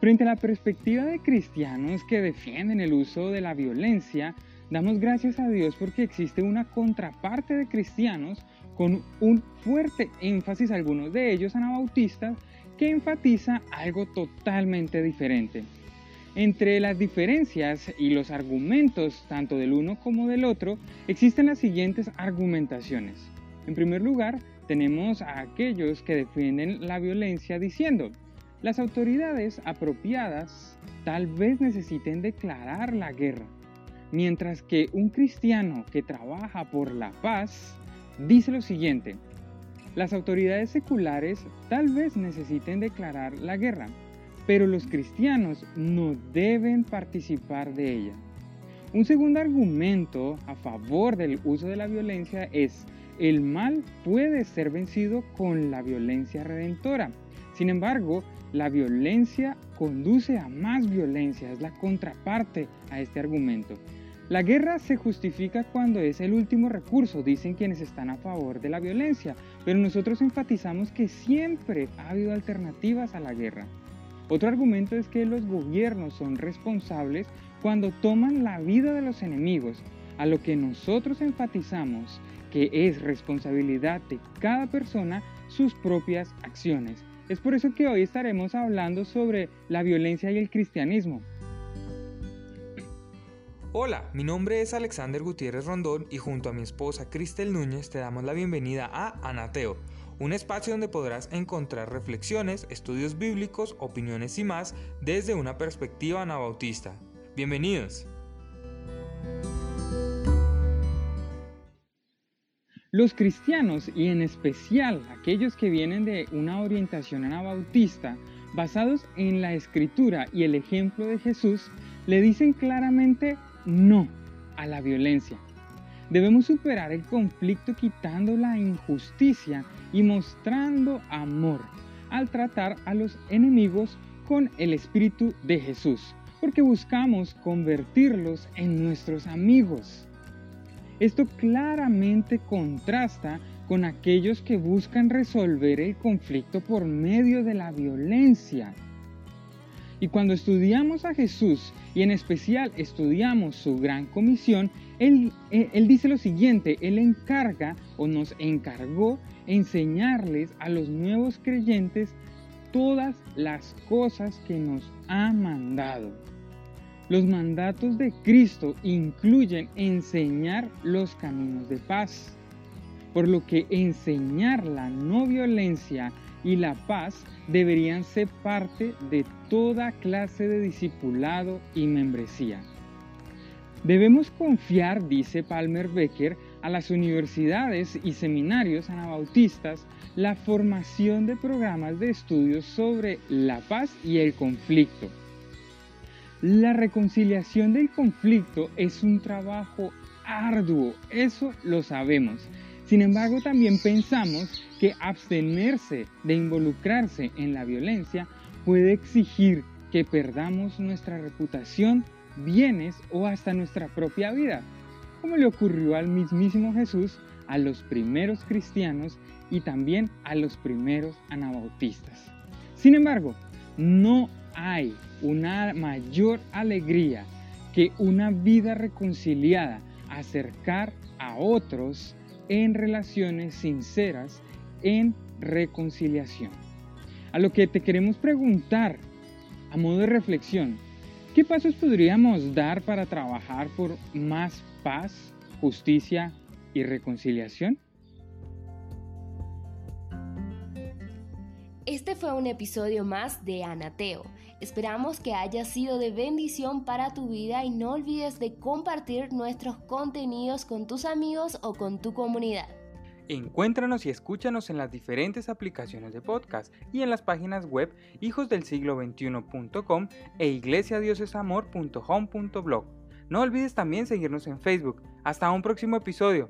Frente a la perspectiva de cristianos que defienden el uso de la violencia, damos gracias a Dios porque existe una contraparte de cristianos con un fuerte énfasis, algunos de ellos anabautistas, que enfatiza algo totalmente diferente. Entre las diferencias y los argumentos tanto del uno como del otro existen las siguientes argumentaciones. En primer lugar, tenemos a aquellos que defienden la violencia diciendo, las autoridades apropiadas tal vez necesiten declarar la guerra, mientras que un cristiano que trabaja por la paz dice lo siguiente, las autoridades seculares tal vez necesiten declarar la guerra, pero los cristianos no deben participar de ella. Un segundo argumento a favor del uso de la violencia es el mal puede ser vencido con la violencia redentora. Sin embargo, la violencia conduce a más violencia, es la contraparte a este argumento. La guerra se justifica cuando es el último recurso, dicen quienes están a favor de la violencia, pero nosotros enfatizamos que siempre ha habido alternativas a la guerra. Otro argumento es que los gobiernos son responsables cuando toman la vida de los enemigos, a lo que nosotros enfatizamos que es responsabilidad de cada persona sus propias acciones. Es por eso que hoy estaremos hablando sobre la violencia y el cristianismo. Hola, mi nombre es Alexander Gutiérrez Rondón y junto a mi esposa Cristel Núñez te damos la bienvenida a Anateo, un espacio donde podrás encontrar reflexiones, estudios bíblicos, opiniones y más desde una perspectiva anabautista. Bienvenidos. Los cristianos y en especial aquellos que vienen de una orientación anabautista basados en la escritura y el ejemplo de Jesús, le dicen claramente no a la violencia. Debemos superar el conflicto quitando la injusticia y mostrando amor al tratar a los enemigos con el Espíritu de Jesús, porque buscamos convertirlos en nuestros amigos. Esto claramente contrasta con aquellos que buscan resolver el conflicto por medio de la violencia. Y cuando estudiamos a Jesús y en especial estudiamos su gran comisión, él, él, dice lo siguiente, Él encarga o nos encargó enseñarles a los nuevos creyentes todas las cosas que nos ha mandado. Los mandatos de Cristo incluyen enseñar los caminos de paz, por lo que enseñar la no violencia y la paz deberían ser parte de toda clase de discipulado y membresía. Debemos confiar, dice Palmer Becker, a las universidades y seminarios anabautistas la formación de programas de estudios sobre la paz y el conflicto. La reconciliación del conflicto es un trabajo arduo, eso lo sabemos. Sin embargo, también pensamos que abstenerse de involucrarse en la violencia puede exigir que perdamos nuestra reputación, bienes o hasta nuestra propia vida, como le ocurrió al mismísimo Jesús, a los primeros cristianos y también a los primeros anabautistas. Sin embargo, no hay una mayor alegría que una vida reconciliada, acercar a otros en relaciones sinceras, en reconciliación. A lo que te queremos preguntar, a modo de reflexión, ¿qué pasos podríamos dar para trabajar por más paz, justicia y reconciliación? Este fue un episodio más de Anateo. Esperamos que haya sido de bendición para tu vida y no olvides de compartir nuestros contenidos con tus amigos o con tu comunidad. Encuéntranos y escúchanos en las diferentes aplicaciones de podcast y en las páginas web hijosdelsiglo21.com e iglesiadiosesamor.home.blog. No olvides también seguirnos en Facebook. Hasta un próximo episodio.